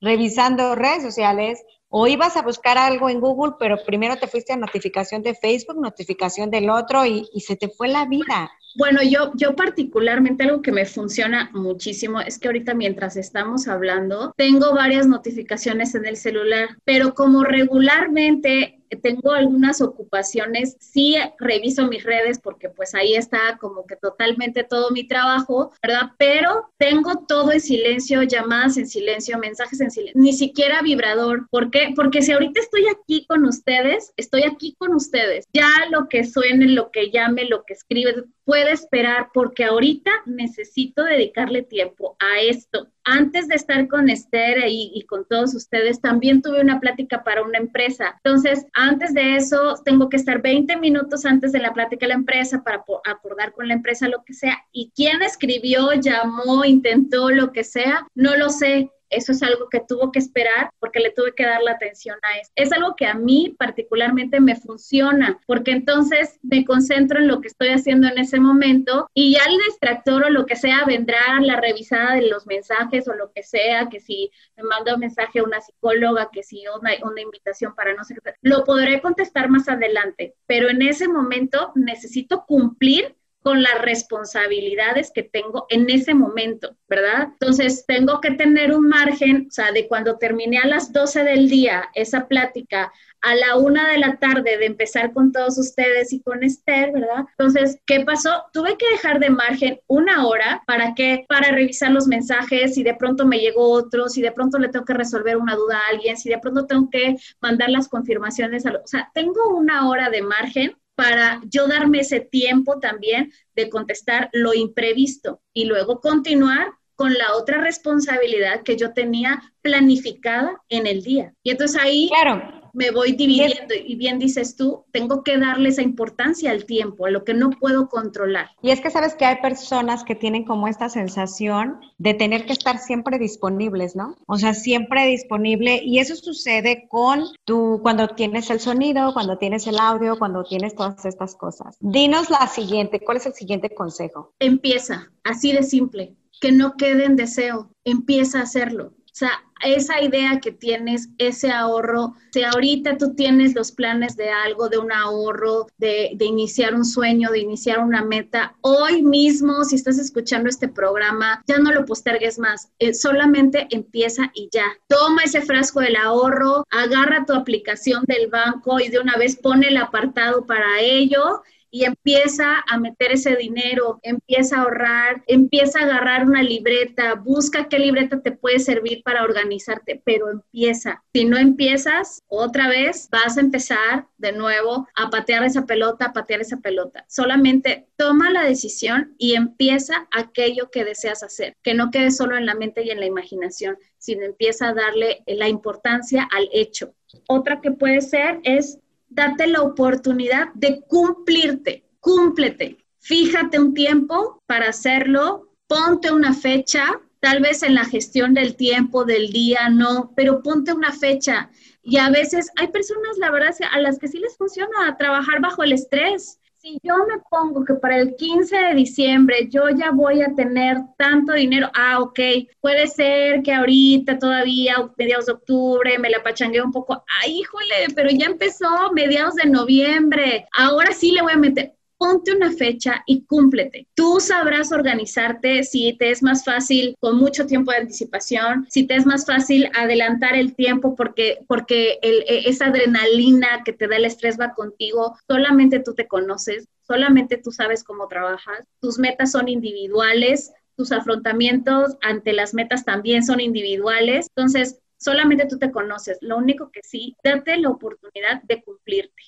revisando redes sociales o ibas a buscar algo en Google, pero primero te fuiste a notificación de Facebook, notificación del otro y, y se te fue la vida. Bueno, yo, yo particularmente algo que me funciona muchísimo es que ahorita mientras estamos hablando, tengo varias notificaciones en el celular, pero como regularmente tengo algunas ocupaciones, sí reviso mis redes porque pues ahí está como que totalmente todo mi trabajo, ¿verdad? Pero tengo todo en silencio, llamadas en silencio, mensajes en silencio, ni siquiera vibrador. ¿Por qué? Porque si ahorita estoy aquí con ustedes, estoy aquí con ustedes. Ya lo que suene, lo que llame, lo que escribe, puede esperar porque ahorita necesito dedicarle tiempo a esto. Antes de estar con Esther y, con todos ustedes, también tuve una plática para una empresa. Entonces, antes de eso, tengo que estar 20 minutos antes de la plática de la empresa para acordar con la empresa lo que sea. Y quién escribió, llamó, intentó, lo que sea, no lo sé eso es algo que tuvo que esperar porque le tuve que dar la atención a eso. Es algo que a mí particularmente me funciona porque entonces me concentro en lo que estoy haciendo en ese momento y ya el distractor o lo que sea vendrá la revisada de los mensajes o lo que sea, que si me manda un mensaje a una psicóloga, que si una, una invitación para no sé qué, lo podré contestar más adelante, pero en ese momento necesito cumplir con las responsabilidades que tengo en ese momento, ¿verdad? Entonces, tengo que tener un margen, o sea, de cuando terminé a las 12 del día esa plática a la una de la tarde de empezar con todos ustedes y con Esther, ¿verdad? Entonces, ¿qué pasó? Tuve que dejar de margen una hora para qué? Para revisar los mensajes, si de pronto me llegó otro, si de pronto le tengo que resolver una duda a alguien, si de pronto tengo que mandar las confirmaciones, a o sea, tengo una hora de margen para yo darme ese tiempo también de contestar lo imprevisto y luego continuar con la otra responsabilidad que yo tenía planificada en el día. Y entonces ahí claro me voy dividiendo y bien dices tú, tengo que darle esa importancia al tiempo, a lo que no puedo controlar. Y es que sabes que hay personas que tienen como esta sensación de tener que estar siempre disponibles, ¿no? O sea, siempre disponible y eso sucede con tú cuando tienes el sonido, cuando tienes el audio, cuando tienes todas estas cosas. Dinos la siguiente, ¿cuál es el siguiente consejo? Empieza, así de simple, que no quede en deseo, empieza a hacerlo. O sea, esa idea que tienes, ese ahorro, si ahorita tú tienes los planes de algo, de un ahorro, de, iniciar un sueño, de iniciar una meta, hoy mismo, si estás escuchando este programa, ya no lo postergues más, eh, solamente empieza y ya. Toma ese frasco del ahorro, agarra tu aplicación del banco y de una vez pone el apartado para ello y empieza a meter ese dinero, empieza a ahorrar, empieza a agarrar una libreta, busca qué libreta te puede servir para organizarte, pero empieza. Si no empiezas, otra vez vas a empezar de nuevo a patear esa pelota, a patear esa pelota. Solamente toma la decisión y empieza aquello que deseas hacer, que no quede solo en la mente y en la imaginación, sino empieza a darle la importancia al hecho. Otra que puede ser es date la oportunidad de cumplirte, cúmplete. Fíjate un tiempo para hacerlo, ponte una fecha, tal vez en la gestión del tiempo, del día, no, pero ponte una fecha. Y a veces hay personas, la verdad, a las que sí les funciona trabajar bajo el estrés si yo me pongo que para el 15 de diciembre yo ya voy a tener tanto dinero, ah, ok, puede ser que ahorita todavía, mediados de octubre, me la pachangueo un poco, ay, híjole, pero ya empezó mediados de noviembre, ahora sí le voy a meter ponte una fecha y cúmplete. Tú sabrás organizarte si te es más fácil con mucho tiempo de anticipación, si te es más fácil adelantar el tiempo porque, porque e, esa adrenalina que te da el estrés va contigo, solamente tú te conoces, solamente tú sabes cómo trabajas, tus metas son individuales, tus afrontamientos ante las metas también son individuales, entonces solamente tú te conoces, lo único que sí, date la oportunidad de cumplirte.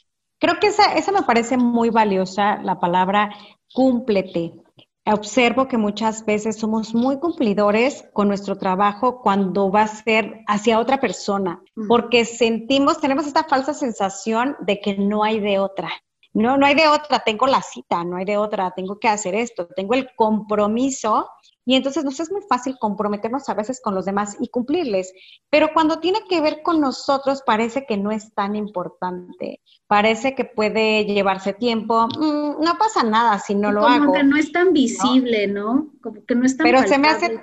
Creo que esa, esa me parece muy valiosa, la palabra cúmplete. Observo que muchas veces somos muy cumplidores con nuestro trabajo cuando va a ser hacia otra persona, porque sentimos, tenemos esta falsa sensación de que no hay de otra. No, no hay de otra, tengo la cita, no hay de otra, tengo que hacer esto, tengo el compromiso y entonces nos es muy fácil comprometernos a veces con los demás y cumplirles, pero cuando tiene que ver con nosotros parece que no es tan importante, parece que puede llevarse tiempo, mm, no pasa nada si no lo hago. Como que no es tan visible, ¿no? Como que no es tan Pero se me hace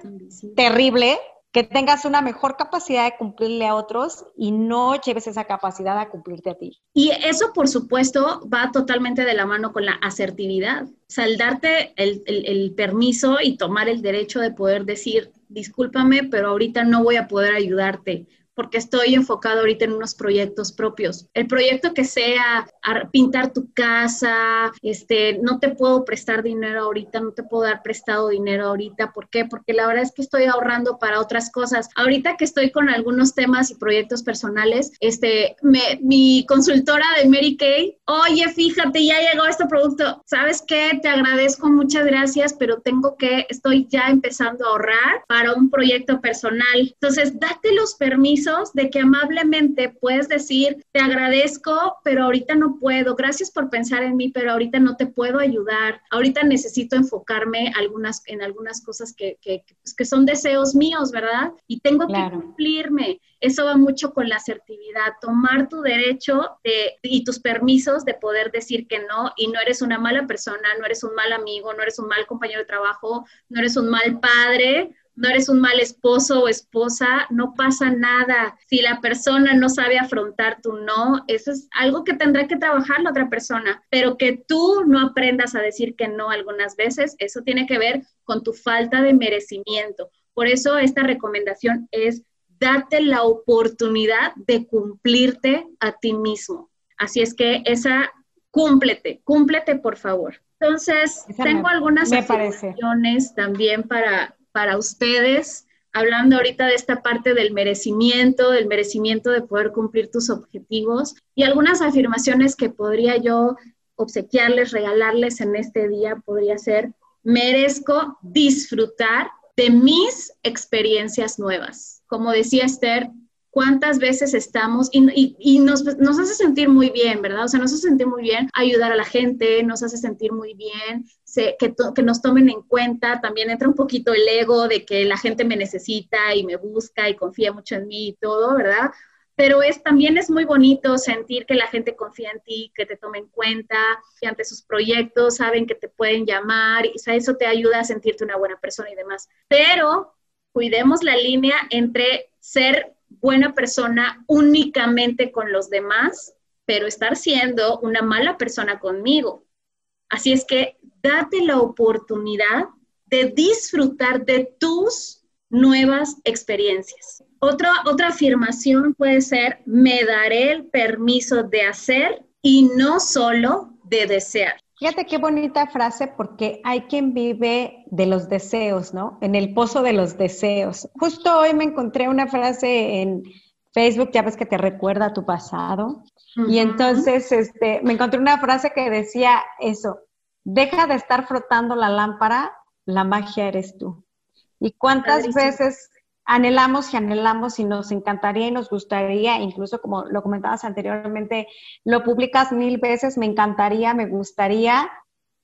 terrible que tengas una mejor capacidad de cumplirle a otros y no lleves esa capacidad a cumplirte a ti. Y eso, por supuesto, va totalmente de la mano con la asertividad. Saldarte el, el permiso y tomar el derecho de poder decir, discúlpame, pero ahorita no voy a poder ayudarte porque estoy enfocado ahorita en unos proyectos propios. El proyecto que sea pintar tu casa, este, no te puedo prestar dinero ahorita, no te puedo dar prestado dinero ahorita. ¿Por qué? Porque la verdad es que estoy ahorrando para otras cosas. Ahorita que estoy con algunos temas y proyectos personales, este, me, mi consultora de Mary Kay, oye, fíjate, ya llegó este producto. ¿Sabes qué? Te agradezco, muchas gracias, pero tengo que, estoy ya empezando a ahorrar para un proyecto personal. Entonces, date los permisos de que amablemente puedes decir, te agradezco, pero ahorita no puedo, gracias por pensar en mí, pero ahorita no te puedo ayudar, ahorita necesito enfocarme algunas, en algunas cosas que, que, que son deseos míos, ¿verdad? Y tengo que cumplirme. Eso va mucho con la asertividad, tomar tu derecho de, y tus permisos de poder decir que no y no eres una mala persona, no eres un mal amigo, no eres un mal compañero de trabajo, no eres un mal padre, no eres un mal esposo o esposa, no pasa nada. Si la persona no sabe afrontar tu no, eso es algo que tendrá que trabajar la otra persona, pero que tú no aprendas a decir que no algunas veces, eso tiene que ver con tu falta de merecimiento. Por eso esta recomendación es date la oportunidad de cumplirte a ti mismo. Así es que esa, cúmplete, cúmplete por favor. Entonces, tengo algunas afirmaciones también para, para ustedes, hablando ahorita de esta parte del merecimiento, del merecimiento de poder cumplir tus objetivos y algunas afirmaciones que podría yo obsequiarles, regalarles en este día, podría ser, merezco disfrutar de mis experiencias nuevas. Como decía Esther, cuántas veces estamos y, nos, hace sentir muy bien, ¿verdad? O sea, nos hace sentir muy bien ayudar a la gente, nos hace sentir muy bien que, que nos tomen en cuenta, también entra un poquito el ego de que la gente me necesita y me busca y confía mucho en mí y todo, ¿verdad? Pero es, también es muy bonito sentir que la gente confía en ti, que te tome en cuenta, que ante sus proyectos saben que te pueden llamar, y eso te ayuda a sentirte una buena persona y demás. Pero cuidemos la línea entre ser buena persona únicamente con los demás, pero estar siendo una mala persona conmigo. Así es que date la oportunidad de disfrutar de tus nuevas experiencias. Otra, otra afirmación puede ser, me daré el permiso de hacer y no solo de desear. Fíjate qué bonita frase porque hay quien vive de los deseos, ¿no? En el pozo de los deseos. Justo hoy me encontré una frase en Facebook, ya ves que te recuerda a tu pasado. Y entonces este, me encontré una frase que decía eso, deja de estar frotando la lámpara, la magia eres tú. ¿Y cuántas veces anhelamos y anhelamos y nos encantaría y nos gustaría, incluso como lo comentabas anteriormente, lo publicas mil veces, me encantaría, me gustaría,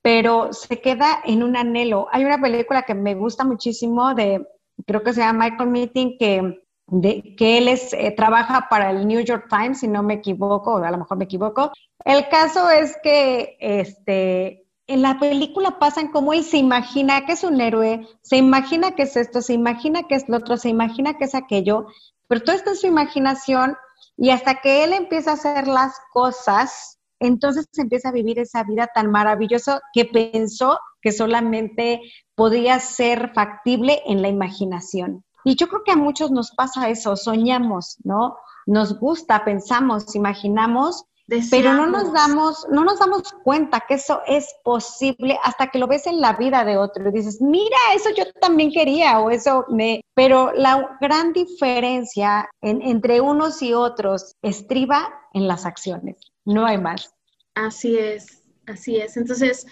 pero se queda en un anhelo. Hay una película que me gusta muchísimo de, creo que se llama Michael Meeting, que, de, que él es, eh, trabaja para el New York Times, si no me equivoco, o a lo mejor me equivoco. El caso es que este, en la película pasan como él se imagina que es un héroe, se imagina que es esto, se imagina que es lo otro, se imagina que es aquello, pero todo esto es su imaginación y hasta que él empieza a hacer las cosas, entonces empieza a vivir esa vida tan maravillosa que pensó que solamente podía ser factible en la imaginación. Y yo creo que a muchos nos pasa eso, soñamos, ¿no? Nos gusta, pensamos, imaginamos, pero no nos damos, no nos damos cuenta que eso es posible hasta que lo ves en la vida de otro y dices, mira, eso yo también quería o eso me... Pero la gran diferencia entre unos y otros estriba en las acciones, no hay más. Así es, así es. Entonces,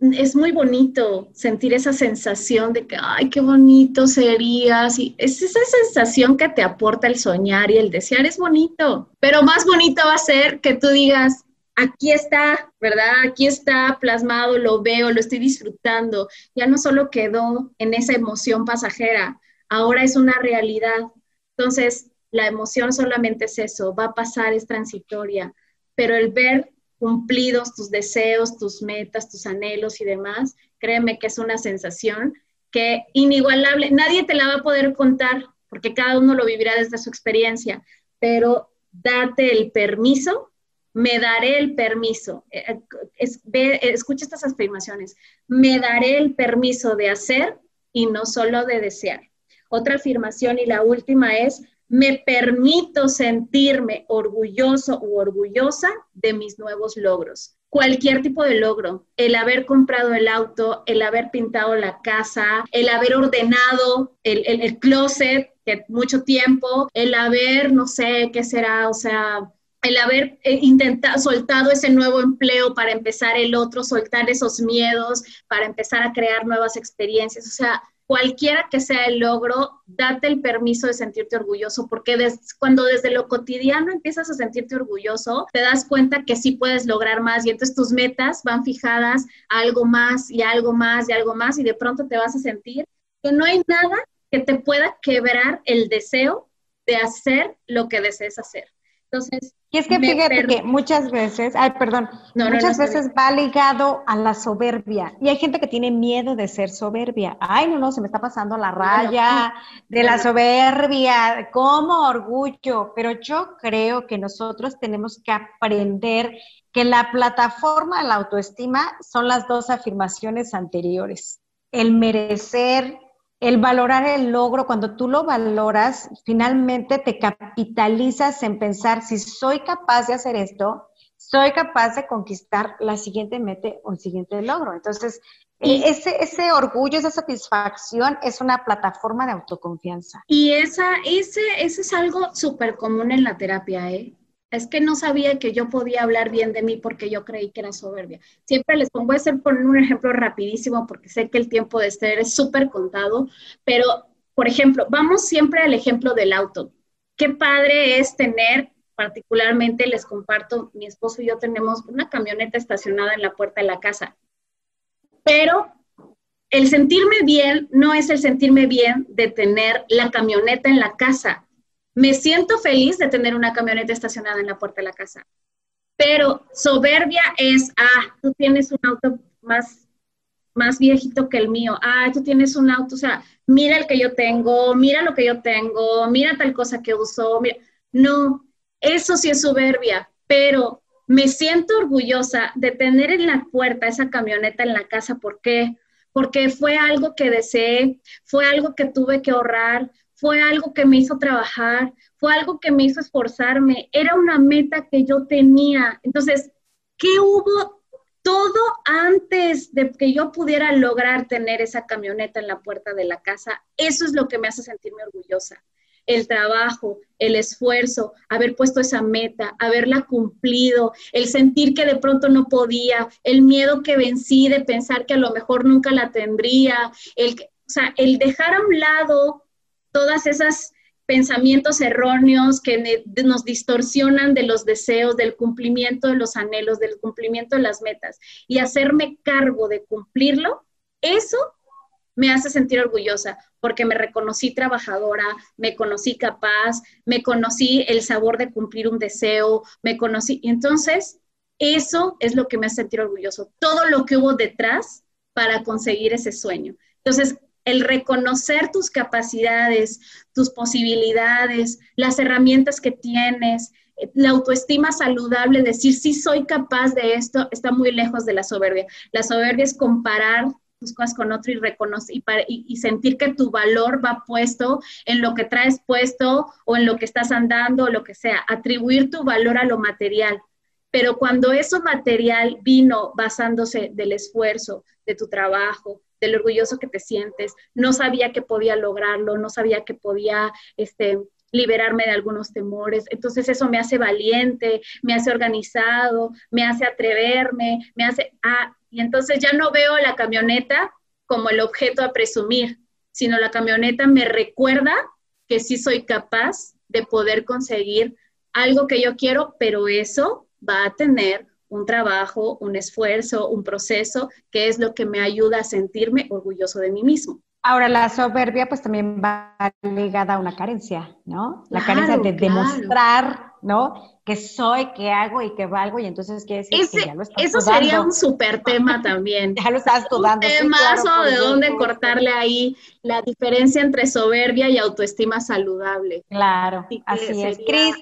es muy bonito sentir esa sensación de que, ay, qué bonito sería. Sí, es esa sensación que te aporta el soñar y el desear, es bonito. Pero más bonito va a ser que tú digas, aquí está, ¿verdad? Aquí está plasmado, lo veo, lo estoy disfrutando. Ya no solo quedó en esa emoción pasajera, ahora es una realidad. Entonces, la emoción solamente es eso, va a pasar, es transitoria, pero el ver cumplidos tus deseos, tus metas, tus anhelos y demás, créeme que es una sensación que inigualable, nadie te la va a poder contar porque cada uno lo vivirá desde su experiencia, pero date el permiso, me daré el permiso, eh, eh, escucha estas afirmaciones, me daré el permiso de hacer y no solo de desear. Otra afirmación y la última es, me permito sentirme orgulloso u orgullosa de mis nuevos logros. Cualquier tipo de logro, el haber comprado el auto, el haber pintado la casa, el haber ordenado el, el, closet, que mucho tiempo, el haber, no sé qué será, o sea, el haber eh, intentado, soltado ese nuevo empleo para empezar el otro, soltar esos miedos, para empezar a crear nuevas experiencias, o sea, cualquiera que sea el logro, date el permiso de sentirte orgulloso, porque cuando desde lo cotidiano empiezas a sentirte orgulloso, te das cuenta que sí puedes lograr más y entonces tus metas van fijadas a algo más y algo más y algo más y de pronto te vas a sentir que no hay nada que te pueda quebrar el deseo de hacer lo que desees hacer. Entonces, y es que fíjate que muchas veces, ay, perdón, muchas veces va ligado a la soberbia. Y hay gente que tiene miedo de ser soberbia. Ay, no, no, se me está pasando la raya de la soberbia, como orgullo. Pero yo creo que nosotros tenemos que aprender que la plataforma de la autoestima son las dos afirmaciones anteriores. El merecer, el valorar el logro, cuando tú lo valoras, finalmente te capitalizas en pensar si soy capaz de hacer esto, soy capaz de conquistar la siguiente meta o el siguiente logro. Entonces, ese, ese orgullo, esa satisfacción es una plataforma de autoconfianza. Y esa, ese, ese es algo súper común en la terapia, ¿eh? Es que no sabía que yo podía hablar bien de mí porque yo creí que era soberbia. Siempre les pongo, a hacer un ejemplo rapidísimo porque sé que el tiempo de este es súper contado, pero, por ejemplo, vamos siempre al ejemplo del auto. Qué padre es tener, particularmente les comparto, mi esposo y yo tenemos una camioneta estacionada en la puerta de la casa, pero el sentirme bien no es el sentirme bien de tener la camioneta en la casa me siento feliz de tener una camioneta estacionada en la puerta de la casa, pero soberbia es, ah, tú tienes un auto más, más viejito que el mío, ah, tú tienes un auto, o sea, mira el que yo tengo, mira lo que yo tengo, mira tal cosa que uso, no, eso sí es soberbia, pero me siento orgullosa de tener en la puerta esa camioneta en la casa, ¿por qué? Porque fue algo que deseé, fue algo que tuve que ahorrar, fue algo que me hizo trabajar, fue algo que me hizo esforzarme, era una meta que yo tenía. Entonces, ¿qué hubo todo antes de que yo pudiera lograr tener esa camioneta en la puerta de la casa? Eso es lo que me hace sentirme orgullosa. El trabajo, el esfuerzo, haber puesto esa meta, haberla cumplido, el sentir que de pronto no podía, el miedo que vencí de pensar que a lo mejor nunca la tendría, el, o sea, el dejar a un lado todas esas pensamientos erróneos que nos distorsionan de los deseos, del cumplimiento de los anhelos, del cumplimiento de las metas y hacerme cargo de cumplirlo, eso me hace sentir orgullosa porque me reconocí trabajadora, me conocí capaz, me conocí el sabor de cumplir un deseo, me conocí. Entonces, eso es lo que me hace sentir orgulloso, todo lo que hubo detrás para conseguir ese sueño. Entonces, el reconocer tus capacidades, tus posibilidades, las herramientas que tienes, la autoestima saludable, decir sí soy capaz de esto, está muy lejos de la soberbia. La soberbia es comparar tus cosas con otro y reconocer y, sentir que tu valor va puesto en lo que traes puesto o en lo que estás andando o lo que sea, atribuir tu valor a lo material. Pero cuando eso material vino basándose del esfuerzo, de tu trabajo, del orgulloso que te sientes, no sabía que podía lograrlo, no sabía que podía este, liberarme de algunos temores. Entonces eso me hace valiente, me hace organizado, me hace atreverme, me hace... Ah, y entonces ya no veo la camioneta como el objeto a presumir, sino la camioneta me recuerda que sí soy capaz de poder conseguir algo que yo quiero, pero eso va a tener un trabajo, un esfuerzo, un proceso, que es lo que me ayuda a sentirme orgulloso de mí mismo. Ahora, la soberbia pues también va ligada a una carencia, ¿no? La carencia de demostrar ¿no? Que soy, que hago y que valgo, y entonces quiere decir que ya lo estás Eso sería un súper tema también. ya lo estás dudando. Un temazo de dónde cortarle ahí la diferencia entre soberbia y autoestima saludable. Claro, así es. Cris,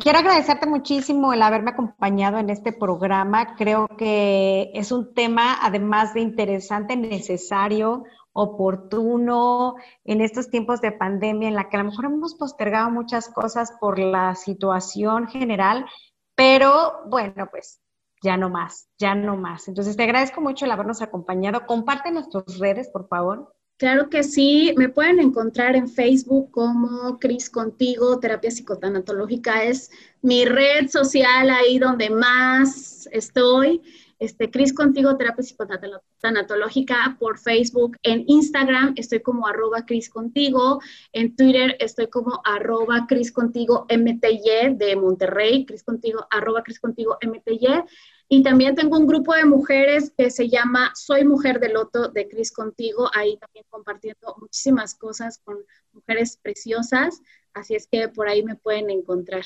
quiero agradecerte muchísimo el haberme acompañado en este programa. Creo que es un tema, además de interesante, necesario, oportuno en estos tiempos de pandemia en la que a lo mejor hemos postergado muchas cosas por la situación general, pero bueno, pues ya no más, ya no más. Entonces te agradezco mucho el habernos acompañado. Comparte nuestras redes, por favor. Claro que sí, me pueden encontrar en Facebook como Cris Contigo, terapia psicotanatológica es mi red social ahí donde más estoy. Este, Cris Contigo, terapia psicotanatológica por Facebook, en Instagram estoy como arroba Cris Contigo, en Twitter estoy como arroba Cris Contigo MTY de Monterrey, Cris Contigo, arroba Cris Contigo MTY. Y también tengo un grupo de mujeres que se llama Soy Mujer de Loto de Cris Contigo, ahí también compartiendo muchísimas cosas con mujeres preciosas, así es que por ahí me pueden encontrar.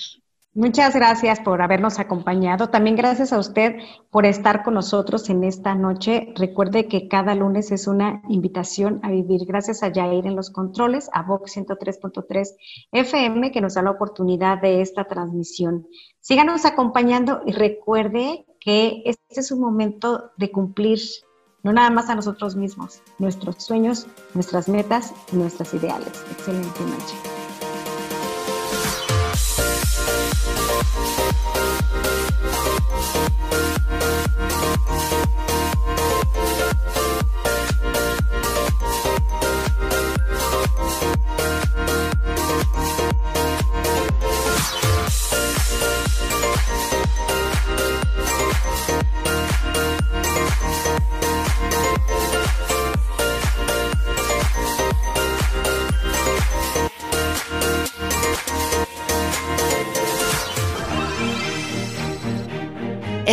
Muchas gracias por habernos acompañado. También gracias a usted por estar con nosotros en esta noche. Recuerde que cada lunes es una invitación a vivir. Gracias a Jair en los controles, a Vox 103.3 FM que nos da la oportunidad de esta transmisión. Síganos acompañando y recuerde que este es un momento de cumplir no nada más a nosotros mismos, nuestros sueños, nuestras metas y nuestras ideales. Excelente noche.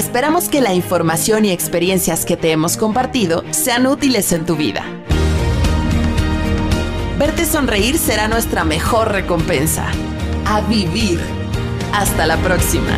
Esperamos que la información y experiencias que te hemos compartido sean útiles en tu vida. Verte sonreír será nuestra mejor recompensa. A vivir. Hasta la próxima.